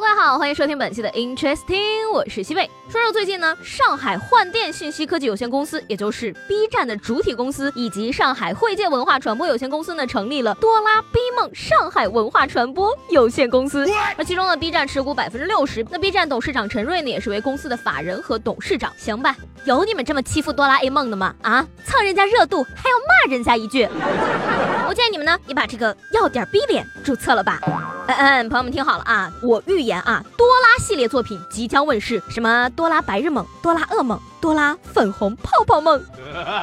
好，欢迎收听本期的 Interesting，我是西贝。说说最近呢，上海幻电信息科技有限公司，也就是 B 站的主体公司，以及上海汇界文化传播有限公司呢，成立了多拉 B 梦上海文化传播有限公司。而其中呢，B 站持股百分之六十，那 B 站董事长陈瑞呢，也是为公司的法人和董事长。行吧，有你们这么欺负哆啦 A 梦的吗？啊，蹭人家热度还要骂人家一句？我建议你们呢，也把这个要点逼脸注册了吧。嗯嗯，朋友们听好了啊，我预言啊，多拉系列作品即将问世，什么多拉白日梦、多拉噩梦。多拉粉红泡泡梦。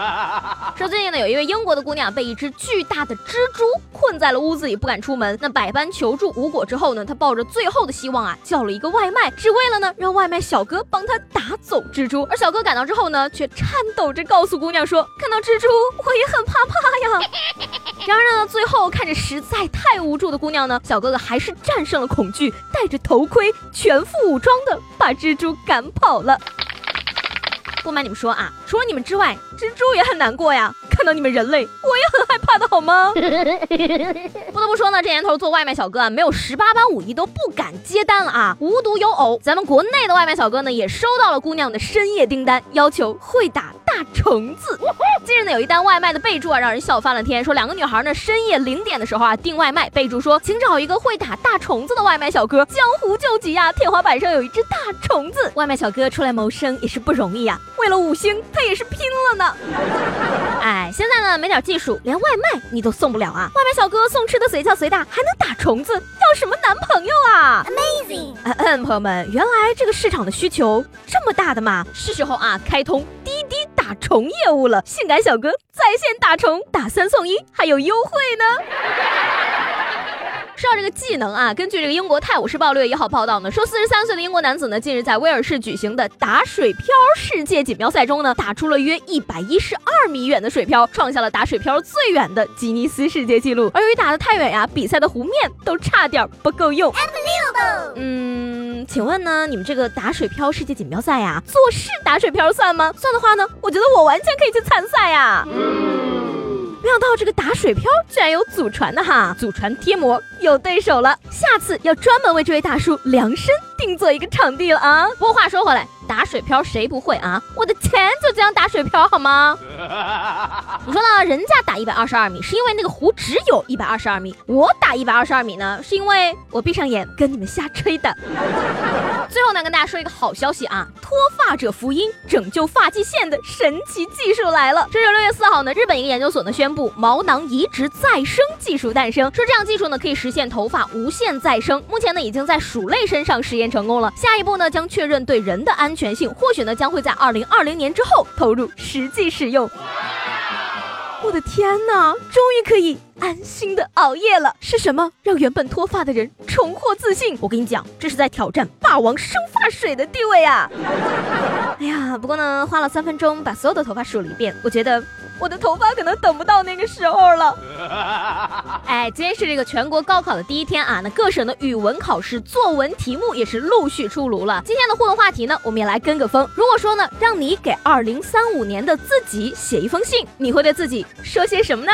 说最近呢，有一位英国的姑娘被一只巨大的蜘蛛困在了屋子里，不敢出门。那百般求助无果之后呢，她抱着最后的希望啊，叫了一个外卖，只为了呢让外卖小哥帮她打走蜘蛛。而小哥赶到之后呢，却颤抖着告诉姑娘说：“看到蜘蛛，我也很怕怕呀。”然而呢，最后看着实在太无助的姑娘呢，小哥哥还是战胜了恐惧，戴着头盔，全副武装的把蜘蛛赶跑了。不瞒你们说啊，除了你们之外，蜘蛛也很难过呀。看到你们人类，我也很害怕的好吗？不得不说呢，这年头做外卖小哥啊，没有十八般武艺都不敢接单了啊。无独有偶，咱们国内的外卖小哥呢，也收到了姑娘的深夜订单，要求会打大虫子。近日呢，有一单外卖的备注啊，让人笑翻了天。说两个女孩呢，深夜零点的时候啊，订外卖，备注说，请找一个会打大虫子的外卖小哥。江湖救急呀，天花板上有一只大虫子，外卖小哥出来谋生也是不容易呀。为了五星，他也是拼了呢。哎，现在呢，没点技术，连外卖你都送不了啊！外卖小哥送吃的随叫随打，还能打虫子，要什么男朋友啊？Amazing！嗯嗯，朋友们，原来这个市场的需求这么大的嘛，是时候啊，开通打虫业务了。性感小哥在线打虫，打三送一，还有优惠呢。说到这个技能啊，根据这个英国《泰晤士报》六月一号报道呢，说四十三岁的英国男子呢，近日在威尔士举行的打水漂世界锦标赛中呢，打出了约一百一十二米远的水漂，创下了打水漂最远的吉尼斯世界纪录。而由于打得太远呀，比赛的湖面都差点不够用。嗯，请问呢，你们这个打水漂世界锦标赛呀，做事打水漂算吗？算的话呢，我觉得我完全可以去参赛呀。没想到这个打水漂居然有祖传的哈，祖传贴膜有对手了，下次要专门为这位大叔量身定做一个场地了啊！不过话说回来。打水漂谁不会啊？我的钱就这样打水漂好吗？你说呢？人家打一百二十二米是因为那个湖只有一百二十二米，我打一百二十二米呢是因为我闭上眼跟你们瞎吹的。最后呢，跟大家说一个好消息啊，脱发者福音拯救发际线的神奇技术来了。这是六月四号呢，日本一个研究所呢宣布毛囊移植再生技术诞生，说这样技术呢可以实现头发无限再生。目前呢已经在鼠类身上实验成功了，下一步呢将确认对人的安全。性或许呢将会在二零二零年之后投入实际使用。我的天哪，终于可以安心的熬夜了。是什么让原本脱发的人重获自信？我跟你讲，这是在挑战霸王生发水的地位啊！哎呀，不过呢，花了三分钟把所有的头发数了一遍，我觉得。我的头发可能等不到那个时候了。哎，今天是这个全国高考的第一天啊，那各省的语文考试作文题目也是陆续出炉了。今天的互动话题呢，我们也来跟个风。如果说呢，让你给二零三五年的自己写一封信，你会对自己说些什么呢？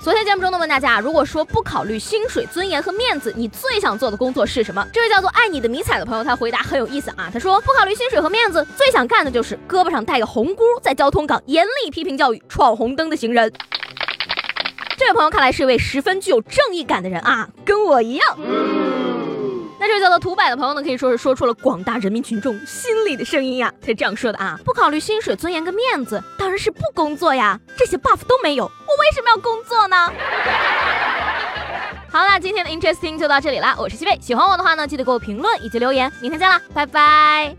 昨天节目中呢，问大家，如果说不考虑薪水、尊严和面子，你最想做的工作是什么？这位叫做爱你的迷彩的朋友，他回答很有意思啊。他说，不考虑薪水和面子，最想干的就是胳膊上戴个红箍，在交通岗严厉批评教育闯红灯的行人。这位朋友看来是一位十分具有正义感的人啊，跟我一样。那这位叫做土柏的朋友呢，可以说是说出了广大人民群众心里的声音呀。他这样说的啊：不考虑薪水、尊严跟面子，当然是不工作呀。这些 buff 都没有，我为什么要工作呢？好啦今天的 interesting 就到这里啦。我是西贝，喜欢我的话呢，记得给我评论以及留言。明天见啦，拜拜。